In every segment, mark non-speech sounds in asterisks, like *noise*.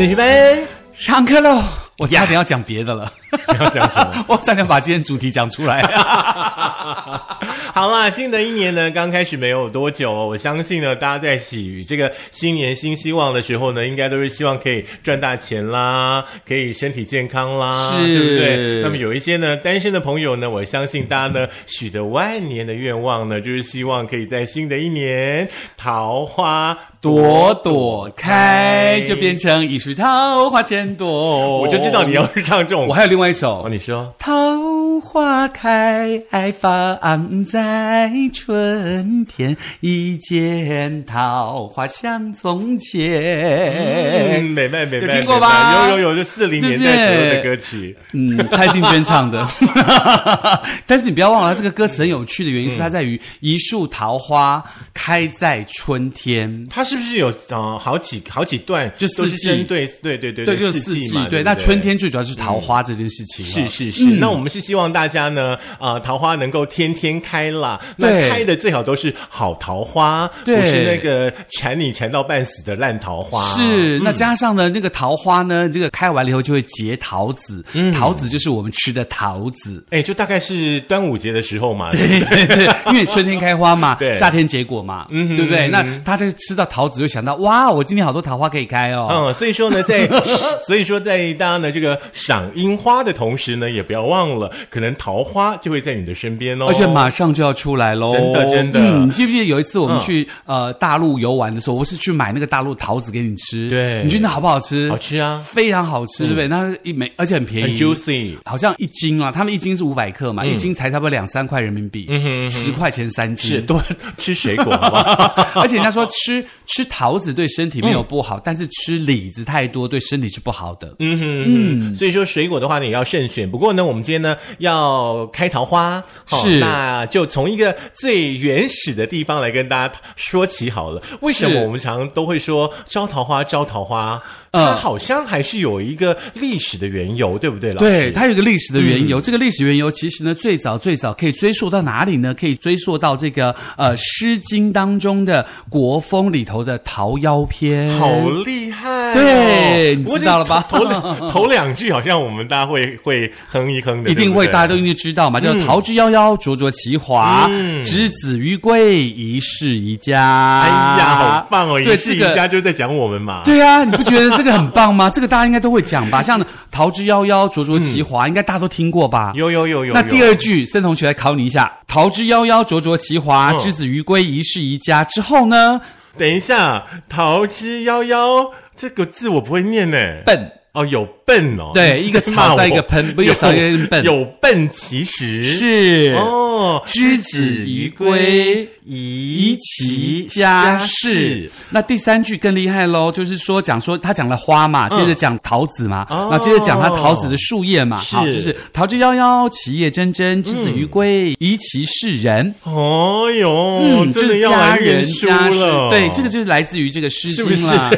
孙学班，上课喽！我差点要讲别的了，要讲什么？*laughs* 我差点把今天主题讲出来。*laughs* 好啦，新的一年呢，刚开始没有多久哦，我相信呢，大家在喜于这个新年新希望的时候呢，应该都是希望可以赚大钱啦，可以身体健康啦，是对不对？那么有一些呢，单身的朋友呢，我相信大家呢，许的万年的愿望呢，就是希望可以在新的一年桃花朵朵开，就变成一树桃花千朵。我就知道你要是唱这种，我还有另外一首哦，，你说。桃花开放在春天，一见桃花像从前。嗯，美美美有美，听过吧有有有，就四零年代左右的歌曲。嗯，蔡幸娟唱的，*laughs* 但是你不要忘了，这个歌词很有趣的原因是它在于一树桃花开在春天。它是不是有呃好几好几段，就四季针对对对对对，就是四四季嘛，对，那春天最主要是桃花这件事情。是是是，那我们是希望大家呢，呃，桃花能够天天开啦。那开的最好都是好桃花，不是那个缠你缠到半死的烂桃花。是，那加上呢，那个桃花呢，这个开完了以后就会结桃子，桃子就是我们吃的桃子。哎，就大概是端午节的时候嘛。对对对，因为春天开花嘛，*laughs* 对夏天结果嘛，对不对？那他就吃到桃子，就想到哇，我今天好多桃花可以开哦。嗯，所以说呢，在 *laughs* 所以说在大家呢这个赏樱花的同时呢，也不要忘了，可能桃花就会在你的身边哦。而且马上就要出来喽！真的真的嗯，你记不记得有一次我们嗯去、呃大陆游玩的时候，我是去买那个大陆桃子给你吃，对你觉得好不好吃？好吃啊，非常好吃，对不对？那一枚而且很便很宜 juicy。好像一斤啊，他们一斤是五百克嘛，一斤才差不多两三块人民币，十块钱三斤。是多吃水果好不好？*laughs* 而且人家说吃吃桃子对身体没有不好，但是吃李子太多对身体是不好的。嗯哼嗯，所以说水果的话呢也要慎选。不过呢，我们今天呢要开桃花，好是那就从一个最原始的地方来跟大家说起好了。为什么我们常都会说招桃花招桃花？嗯它好像还是有一个历史的缘由，对不对，老师？对，它有一个历史的缘由。这个历史缘由其实呢，最早最早可以追溯到哪里呢？可以追溯到这个呃《诗经》当中的国风里头的《桃夭》篇。好厉害、哦！对你知道了吧这头两 *laughs* 头两句好像我们大家会会哼一哼的，一定会，大家都应该知道嘛，叫“桃之夭夭，灼灼其华，嗯之子于归，宜室宜家。”哎呀，好棒哦！对一世一这个家就在讲我们嘛。对啊，你不觉得这个很棒吗？*laughs* 这个大家应该都会讲吧？*laughs* 像“桃之夭夭，灼灼其华”，应该大家都听过吧？有有有有。那第二句，森同学来考你一下：“桃之夭夭，灼灼其华，嗯之子于归，宜室宜家。”之后呢？等一下，桃之夭夭这个字我不会念呢。笨，哦，有笨哦。对，一个草在一个喷，不是一个草一个笨，有笨其实是哦，之子于归，宜宜其家室。那第三句更厉害喽，就是说讲说他讲了花嘛，接着讲桃子嘛，哦然后接着讲他桃子的树叶嘛，好，就是桃之夭夭，其叶蓁蓁，之子于归，宜其室人。哦哟，嗯，就是家人家事了。，对，这个就是来自于这个《诗经是不》是啦。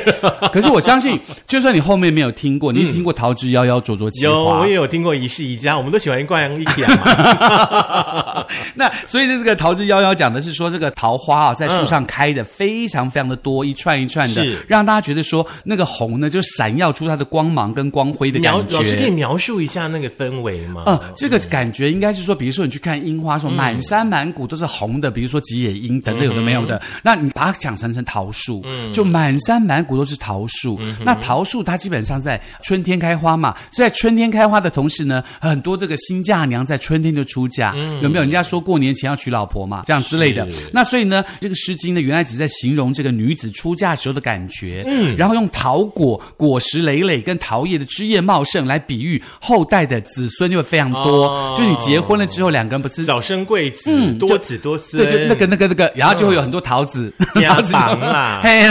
可是我相信，就算你后面没有听过，你听过“桃之夭夭，灼灼其有华我也”。有听过一世一家，我们都喜欢逛一家嘛。*laughs* 那所以呢，这个“桃之夭夭”讲的是说，这个桃花啊，在树上开的非常非常的多，一串一串的，让大家觉得说那个红呢，就闪耀出它的光芒跟光辉的感觉老师可以。描述一下那个氛围吗？呃，这个感觉应该是说，比如说你去看樱花，说嗯满山满谷都是红的，比如说吉野樱等等有的没有的，那你把它想成成桃树，嗯就满山满谷都是桃树。那桃树它基本上在春天开花嘛，所以在春天开花的同时呢，很多这个新嫁娘在春天就出嫁，有没有？人家说过年前要娶老婆嘛，这样之类的。那所以呢，这个《诗经》呢，原来只在形容这个女子出嫁时候的感觉，嗯，然后用桃果果实累累跟桃叶的枝叶茂盛来比喻后代的子孙就会非常多。哦。就你结婚了之后，两个人不是。早生贵子，嗯多子多孙，对，就那个那个那个，然后就会有很多桃子，家 *laughs* 桃子就常啦，*laughs* 嘿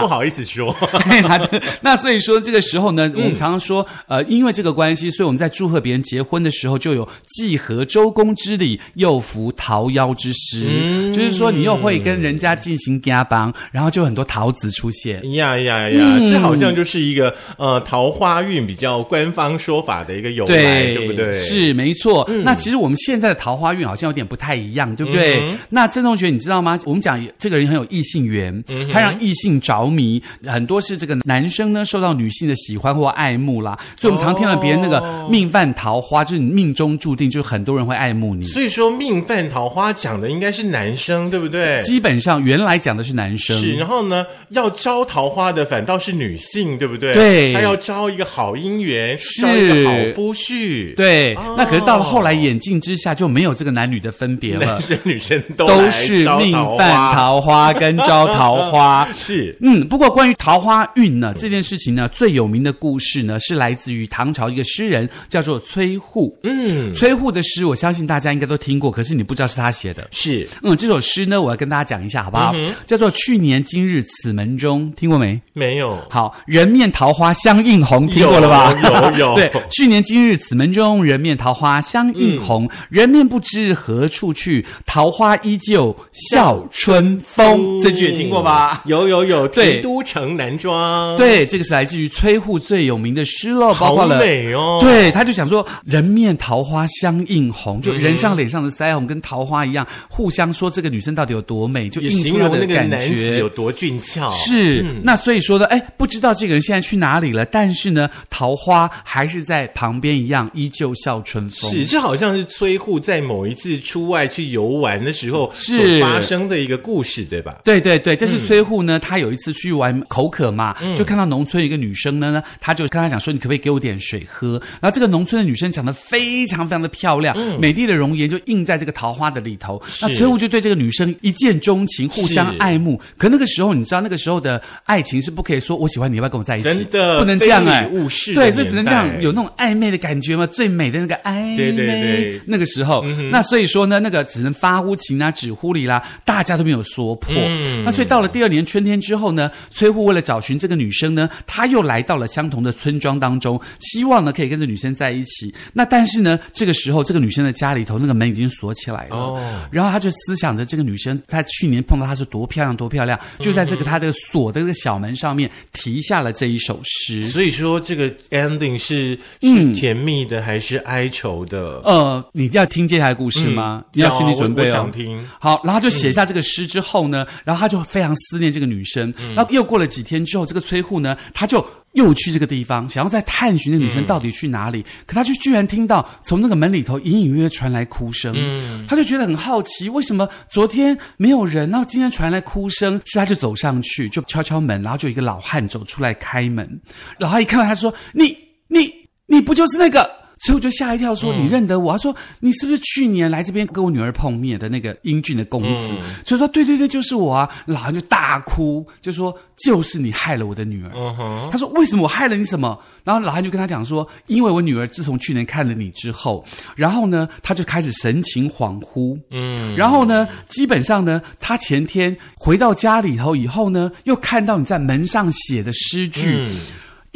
不好意思说。*laughs* 嘿啦那所以说这个时候呢，我们常常方说，呃，因为这个关系，所以我们在祝贺别人结婚的时候，就有既合周公之礼，又服桃夭之诗，就是说你又会跟人家进行加帮，然后就很多桃子出现。呀呀呀！这好像就是一个呃桃花运比较官方说法的一个由来，对不对？是没错。那其实我们现在的桃花运好像有点不太一样，对不对？那郑同学，你知道吗？我们讲这个人很有异性缘，他让异性着迷，很多是这个男生呢受到女性的喜欢或爱慕啦。所以我们常听到别人那个命犯桃花，就是你命中注定就是很多人会爱慕你。所以说命犯桃花讲的应该是男生，对不对？基本上原来讲的是男生，是。然后呢，要招桃花的反倒是女性，对不对？对，他要招一个好姻缘，招一个好夫婿。对，那可是到了后来眼镜之下就没有这个男女的分别了，男生女生都都是命犯桃花跟招桃花。*laughs* 是，嗯。不过关于桃花运呢这件事情呢，最有名的故事呢是来自于唐朝一个诗人叫做崔护。嗯，崔护的诗我相信大家应该都听过，可是你不知道是他写的。是，嗯，这首诗呢我要跟大家讲一下好不好？叫做去年今日此门中，听过没？没有。好，人面桃花相映红，听过了吧？有有。*laughs* 对，去年今日此门中，人面桃花相映红。人面不知何处去，桃花依旧笑春风。这句也听过吧？有有有。对，都城南庄。对，这个是来自于崔护最有名的诗了，包括了。美哦。对，他就想说，人面桃花相映红，就人上脸上的腮红跟桃花一样，互相说这个女生到底有多美，就映出的感觉有多俊俏。是，那所以说呢，哎，不知道这个人现在去哪里了，但是呢，桃花还是在旁边一样，依旧笑春风。是，这好像是崔护在某一次出外去游玩的时候是发生的一个故事，对吧？对对对，这是崔护呢，他有一次去玩口渴嘛，就看到农村一个女生呢，他就跟他讲说，你可不可以给我点水喝？然后这个农村的女生长得非常非常的漂亮，美丽的容颜就映在这个桃花的里头。那崔护就对这个女生一见钟情，互相爱慕。可那个时候，你知道那个时候的爱情是不可以说我喜欢你，要不要跟我在一起？真的不能这样哎，对，所以只能这样有那种暧昧的感觉嘛，最美的那个暧昧。那个时候，那所以说呢，那个只能发乎情啊，止乎礼啦，大家都没有说破。那所以到了第二年春天之后呢，崔护为了找寻这个女生呢，他又来到了相同的村庄当中，希望呢可以跟这女生在一起。那但是呢，这个时候这个女生的家里头那个门已经锁起来了。哦，然后他就思想着这个女生，他去年碰到她是多漂亮多漂亮，就在这个她的锁的这个小门上面题下了这一首诗。所以说，这个 ending 是是甜蜜的还是哀愁的？呃，你要听接下来故事吗？你要心理准备哦。想听。好，然后就写下这个诗之后呢，然后他就非常思念这个女生。然后又过了几天之后，这个崔护呢，他就又去这个地方，想要再探寻那女生到底去哪里。可他就居然听到从那个门里头隐隐约约传来哭声。嗯，他就觉得很好奇，为什么昨天没有人，然后今天传来哭声？是他就走上去，就敲敲门，然后就一个老汉走出来开门。老汉一看到他说：“你你你不就是那个？”所以我就吓一跳，说：“你认得我？”他说：“你是不是去年来这边跟我女儿碰面的那个英俊的公子？”所以说：“对对对，就是我啊！”老汉就大哭，就说：“就是你害了我的女儿。”他说：“为什么我害了你什么？”然后老汉就跟他讲说：“因为我女儿自从去年看了你之后，然后呢，他就开始神情恍惚。嗯，然后呢，基本上呢，他前天回到家里头以后呢，又看到你在门上写的诗句。”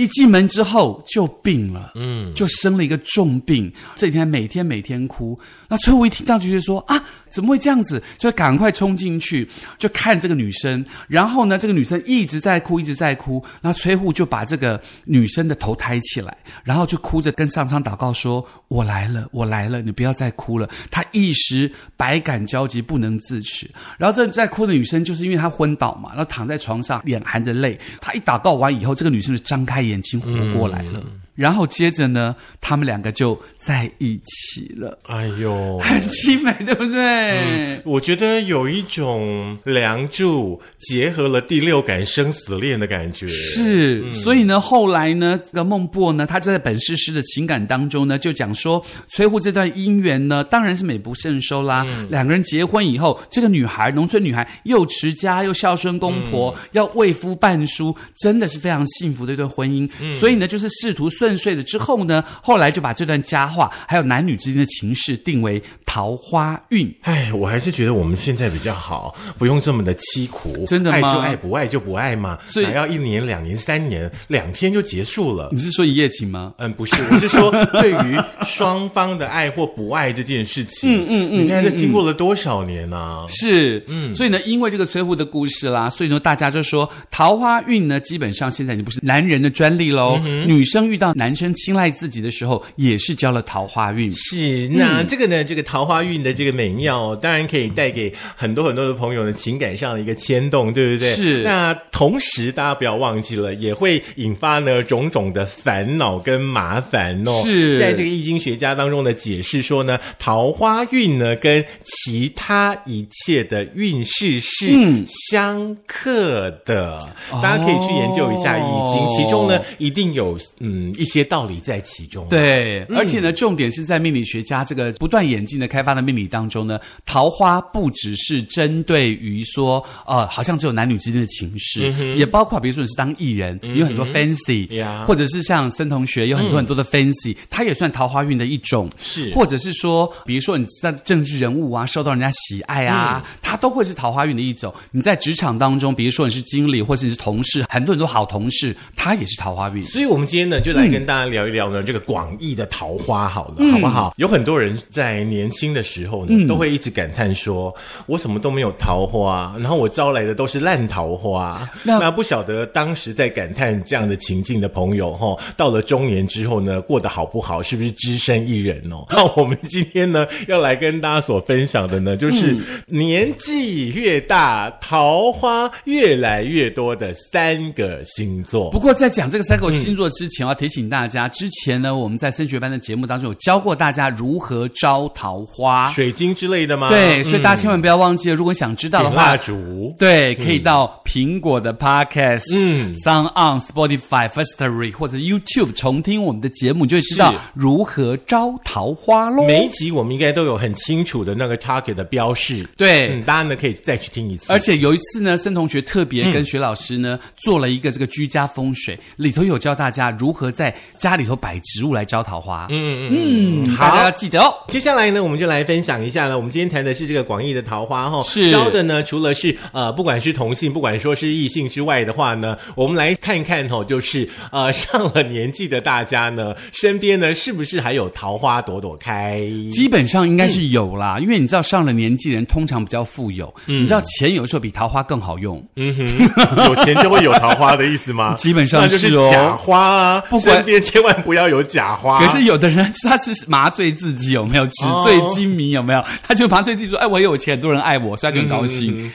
一进门之后就病了，嗯，就生了一个重病。这几天每天每天哭。那崔武一听到就觉得说啊，怎么会这样子？就赶快冲进去就看这个女生。然后呢，这个女生一直在哭，一直在哭。然后崔护就把这个女生的头抬起来，然后就哭着跟上苍祷告说：“我来了，我来了，你不要再哭了。”她一时百感交集，不能自持。然后这在哭的女生就是因为她昏倒嘛，然后躺在床上，脸含着泪。她一祷告完以后，这个女生就张开。眼睛活过来了，然后接着呢，他们两个就在一起了。哎呦，很凄美，对不对？我觉得有一种梁祝结合了第六感生死恋的感觉。是，所以呢，后来呢，这个孟波呢，他就在本诗诗的情感当中呢，就讲说，崔护这段姻缘呢，当然是美不胜收啦。两个人结婚以后，这个女孩，农村女孩，又持家又孝顺公婆，要为夫办书，真的是非常幸福的一段婚姻。所以呢，就是试图顺遂了之后呢，后来就把这段佳话还有男女之间的情事定为桃花运。哎，我还是觉得我们现在比较好，不用这么的凄苦。真的吗爱就爱，不爱就不爱嘛。所以还要一年、两年、三年，两天就结束了你。是说一夜情吗？嗯，不是，我是说对于双方的爱或不爱这件事情，嗯嗯嗯，你看这经过了多少年呢、是，嗯，所以呢，因为这个崔护的故事啦，所以呢，大家就说桃花运呢，基本上现在已经不是男人的专利喽。女生遇到男生青睐自己的时候，也是交了桃花运。是，那这个呢，这个桃花运的这个美妙，当然可以带给很多很多的朋友呢情感上的一个牵动，对不对？是那同时，大家不要忘记了，也会引发呢种种的烦恼跟麻烦哦。是在这个易经学家当中的解释说呢，桃花运呢跟其他一切的运势是嗯相克的，大家可以去研究一下易经，哦其中呢一定有嗯一些道理在其中。。对，而且呢，重点是在命理学家这个不断演进的开发的命理当中呢，桃花不只是针对于说，呃，好像只有男女之间的情事，也包括比如说你是当艺人，你有很多 fancy，、呀或者是像森同学有很多很多的 fancy，、他也算桃花运的一种，是或者是说，比如说你在政治人物啊，受到人家喜爱啊，他都会是桃花运的一种。你在职场当中，比如说你是经理或是你是同事，很多很多好同事，他也是桃花运。所以，我们今天呢，就来跟大家聊一聊呢，这个广义的桃花好了，好不好？有很多人在年轻的时候呢，都会一直感叹说，我什么都没有桃花，然后我招来的都是烂桃花。那那不晓得当时在感叹这样的情境的朋友，哈，到了中年之后呢，过得好不好？是不是只身一人哦？*laughs* 那我们今天呢，要来跟大家所分享的呢，就是年纪越大，桃花越来越多的三个星座。不过在讲这个三个星座之前，我要提醒大家，之前呢，我们在升学班的节目当中有教过大家如何招桃花。水晶之类的吗？对，所以大家千万不要忘记了，如果想知道的话蜡话。烛。对，可以到苹果的 Podcast，嗯嗯，Sound on Spotify、Firstory 或者 YouTube 重听我们的节目，你就会知道如何招桃花喽。每一集我们应该都有很清楚的那个 target 的标示，对嗯，大家呢可以再去听一次。而且有一次呢，申同学特别跟薛老师呢、做了一个这个居家风水，里头有教大家如何在家里头摆植物来招桃花。嗯嗯嗯，大家要记得哦。接下来呢，我们就来分享一下呢。我们今天谈的是这个广义的桃花哈，是招的呢，除了是呃，不管是同性，不管说是异性之外的话呢，我们来看看哈，就是呃，*laughs* 上了年纪的大家呢，身边呢是不是还有桃花朵朵开？基本上应该是有啦，因为你知道上了年纪人通常比较富有，你知道钱有时候比桃花更好用。嗯哼，有钱就会有桃花的意思吗？*laughs* 基本上是哦假花啊，不管身边千万不要有假花。可是有的人他是麻醉自己有没有纸醉金迷有没有？他就麻醉自己说：“哎，我有钱，很多人爱我，所以他就很高兴。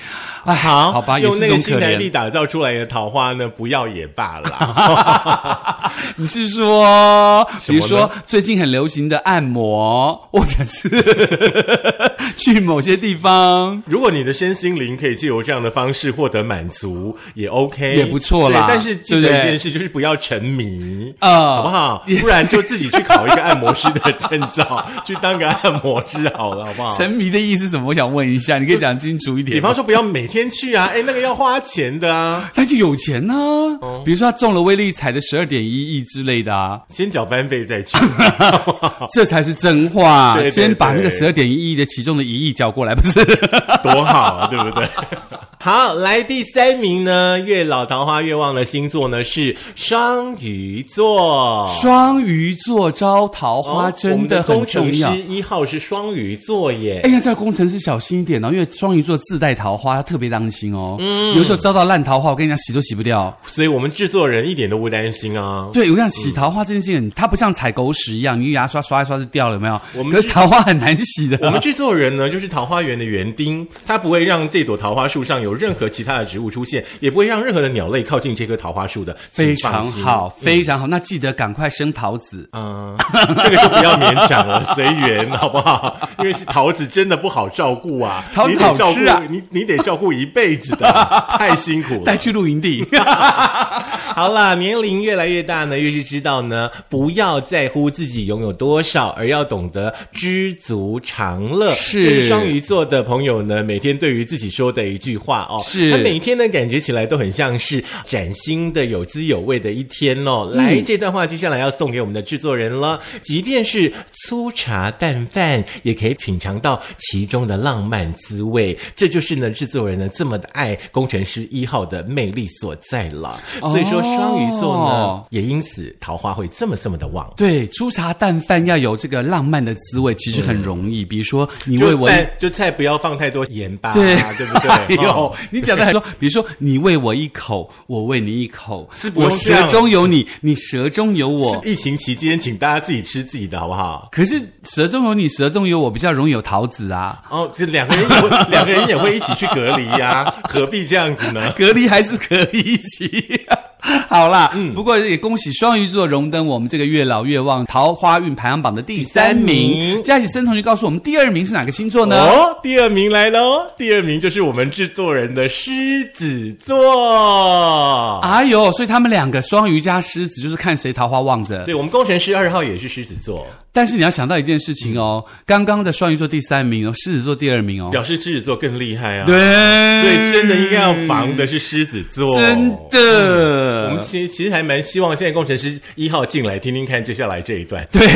*laughs* 哎，好，好吧，也用那个新台币怜。打造出来的桃花呢，不要也罢了。*laughs* 你是说，比如说最近很流行的按摩，或者是 *laughs* 去某些地方？如果你的身心灵可以借由这样的方式获得满足，也 OK，也不错啦但是记得一件事，就是不要沉迷。呃好不好？不然就自己去考一个按摩师的证照，去当个按摩师好了，好不好？沉迷的意思是什么？我想问一下，你可以讲清楚一点。比方说，不要每天去啊，哎，那个要花钱的啊，他就有钱呢、哦比如说他中了威力彩的十二点一亿之类的啊，先缴班费再去。*laughs* 这才是真话。对对先把那个十二点一亿的其中的一亿交过来，不是？多好啊，对不对？好，来第三名呢，月老桃花越旺的星座呢是双鱼座。双鱼座招桃花哦真的很重要。一号是双鱼座耶。哎呀，这个工程师小心一点哦，因为双鱼座自带桃花，要特别当心哦。嗯，有时候招到烂桃花，我跟你讲，洗都洗不掉。所以我们制作人一点都不担心啊。对，我跟你讲，洗桃花这件事情，它不像踩狗屎一样，你牙刷刷一刷就掉了，有没有？我们可是桃花很难洗的。我们制作人呢，就是桃花源的园丁，他不会让这朵桃花树上有任何其他的植物出现，也不会让任何的鸟类靠近这棵桃花树的，非常好，。非常好。那记得赶快生桃子。嗯，*laughs* 这个就不要勉强了，随缘好不好？因为是桃子真的不好照顾啊，桃子好吃啊你你得照顾一辈子的，*laughs* 太辛苦了带。去露营地，*laughs* 好啦，年龄越来越大呢，越是知道呢，不要在乎自己拥有多少，而要懂得知足常乐。是双鱼座的朋友呢，每天对于自己说的一句话话哦。是他每天呢感觉起来都很像是崭新的、有滋有味的一天哦。来，这段话接下来要送给我们的制作人了。即便是粗茶淡饭，也可以品尝到其中的浪漫滋味。这就是呢制作人呢这么的爱工程师一号的魅力所在了。所以说双鱼座呢，哦也因此桃花会这么这么的旺。对，粗茶淡饭要有这个浪漫的滋味，其实很容易。比如说，你为我就菜不要放太多盐巴，对对不对？*laughs* 哎呦哦，你讲的很多，*laughs* 比如说你喂我一口，我喂你一口是，不我舌中有你，你舌中有我。疫情期间，请大家自己吃自己的好不好？可是舌中有你，舌中有我，比较容易有桃子啊。哦，这两个人也会，*laughs* 两个人也会一起去隔离呀、何必这样子呢？*laughs* 隔离还是可以一起。好啦，不过也恭喜双鱼座荣登我们这个月老月旺桃花运排行榜的第三名。名嘉喜森同学告诉我们，第二名是哪个星座呢？哦，第二名来喽！第二名就是我们制作人的狮子座。哎呦，所以他们两个双鱼加狮子，就是看谁桃花旺着。对我们工程师二号也是狮子座，但是你要想到一件事情哦，刚刚的双鱼座第三名哦，狮子座第二名哦。表示狮子座更厉害啊。，对，所以真的应该要防的是狮子座。真的我们。其其实还蛮希望现在工程师一号进来听听看接下来这一段。对，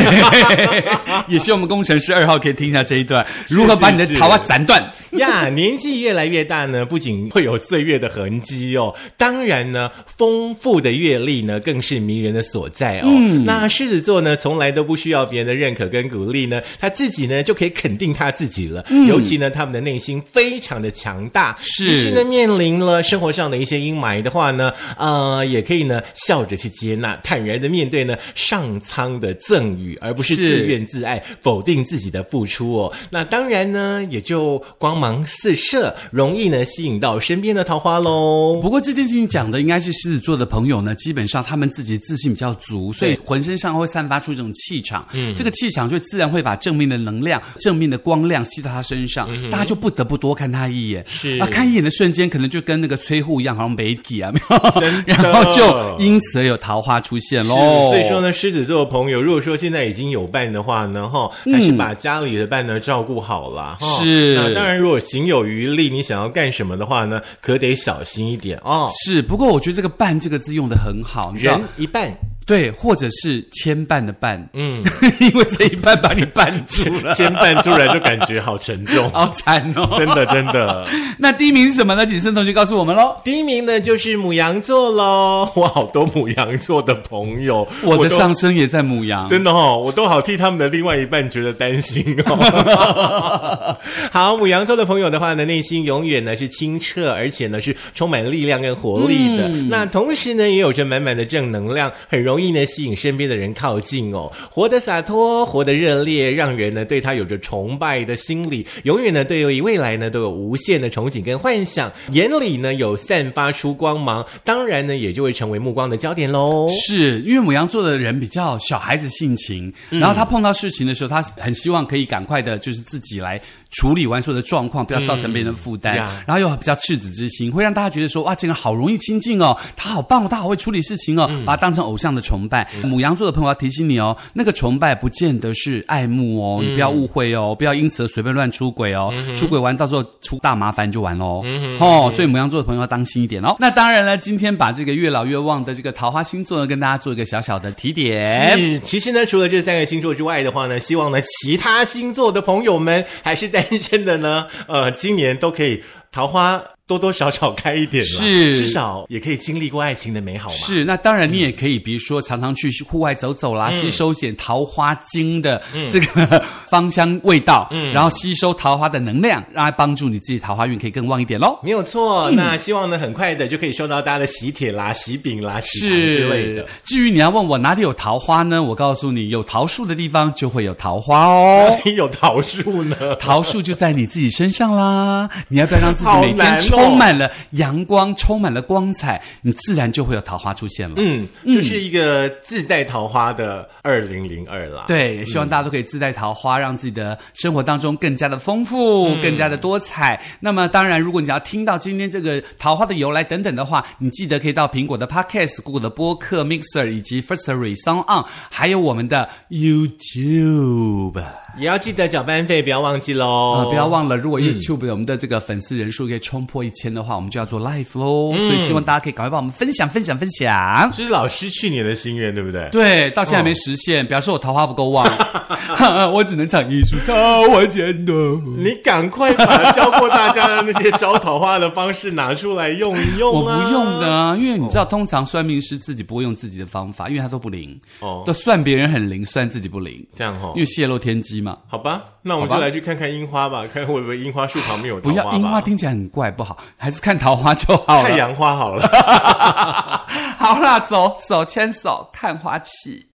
*laughs* 也希望我们工程师二号可以听一下这一段，如何把你的桃花斩断。*laughs* 呀，年纪越来越大呢，不仅会有岁月的痕迹哦，当然呢，丰富的阅历呢，更是迷人的所在哦。嗯，那狮子座呢，从来都不需要别人的认可跟鼓励呢，他自己呢就可以肯定他自己了。尤其呢，他们的内心非常的强大。是其实呢，面临了生活上的一些阴霾的话呢，呃，也可以呢笑着去接纳，坦然的面对呢上苍的赠予，而不是是自怨自艾，否定自己的付出哦。那当然呢，也就光芒四射，容易呢吸引到身边的桃花喽。不过这件事情讲的应该是狮子座的朋友呢，基本上他们自己自信比较足，所以浑身上会散发出一种气场。嗯，这个气场就自然会把正面的能量、正面的光亮吸到他身上，大家就不得不多看他一眼。是啊，看一眼的瞬间，可能就跟那个崔护一样，好像没体啊，没有然后就因此而有桃花出现喽。是，所以说呢，狮子座的朋友，如果说现在已经有伴的话呢，哈，还是把家里的伴呢照顾好了，哈。是那当然，如果行有余力，你想要干什么的话呢，可得小心一点哦。是，不过我觉得这个“伴”这个字用的很好，你知道人一半，对，或者是牵绊的“绊”，嗯，*laughs* 因为这一绊把你绊住了，牵绊突然就感觉好沉重，*laughs* 好惨哦。真的真的。*laughs* 那第一名是什么呢？请盛同学告诉我们喽。第一名呢就是母羊座喽，我好多母羊座的朋友，我的上升也在母羊，真的哦，我都好替他们的另外一半觉得担心哦。好，母羊座的朋友的话呢，内心永远呢是清澈，而且呢是充满力量跟活力的。那同时呢，也有着满满的正能量，很容易呢吸引身边的人靠近哦。活得洒脱，活得热烈，让人呢对他有着崇拜的心理，永远呢对于未来呢都有无限的憧憬跟幻想，眼里呢有散发出光芒，当然呢也就会成为目光的焦点喽。是因为母羊座的人比较小孩子性情，然后他碰到事情的时候，他很希望可以赶快的，就是自己来处理完所有的状况，不要造成别人的负担，呀然后又比较赤子之心，会让大家觉得说哇，这个人好容易亲近哦，他好棒哦，他好会处理事情哦，把他当成偶像的崇拜。母羊座的朋友要提醒你哦，那个崇拜不见得是爱慕哦，你不要误会哦，不要因此而随便乱出轨哦，出轨完到时候出大麻烦就完喽。哦，所以母羊座的朋友要当心一点哦。那当然了，今天把这个越老越旺的这个桃花星座呢，跟大家做一个小小的提点。是，其实呢，除了这三个星座之外的话呢，希望呢其他星座的朋友们还是单身的呢，呃，今年都可以桃花多多少少开一点啦是至少也可以经历过爱情的美好嘛。是，那当然你也可以，比如说常常去户外走走啦，吸收点桃花精的这个芳香味道，然后吸收桃花的能量，让它帮助你自己桃花运可以更旺一点喽。没有错，那希望呢，很快的就可以收到大家的喜帖啦、喜饼啦、喜糖之类的。至于你要问我哪里有桃花呢？我告诉你，有桃树的地方就会有桃花哦。*laughs* 哪里有桃树呢？桃树就在你自己身上啦！你要不要让自己每天充满了阳光，充满了光彩，你自然就会有桃花出现了。嗯，就是一个自带桃花的二零零二啦。对，也希望大家都可以自带桃花，让自己的生活当中更加的丰富，更加的多彩。那么，当然，如果你要听到今天这个桃花的由来等等的话，你记得可以到苹果的 Podcast、Google 的播客 Mixer 以及 Firstory、Sound On，还有我们的 YouTube。也要记得缴班费，不要忘记喽。呃，不要忘了，如果 YouTube 我们的这个粉丝人数可以冲破一一签的话，我们就要做 live 喽。所以希望大家可以赶快帮我们分享、分享、分享。这是老师去年的心愿，对不对？对，到现在还没实现，表示我桃花不够旺，*laughs* *laughs* 我只能唱一首《桃花剑》的。你赶快把教过大家的那些招桃花的方式拿出来用一用我啊！不用的啊，因为你知道，通常算命师自己不会用自己的方法，因为他都不灵，哦都算别人很灵，算自己不灵，这样哈、因为泄露天机嘛。好吧，那我们就来去看看樱花吧，看会不会樱花树旁边有桃花吧。不要樱花听起来很怪，不好，还是看桃花就好了。太阳花好了。*laughs* 好啦，走手牵手看花期。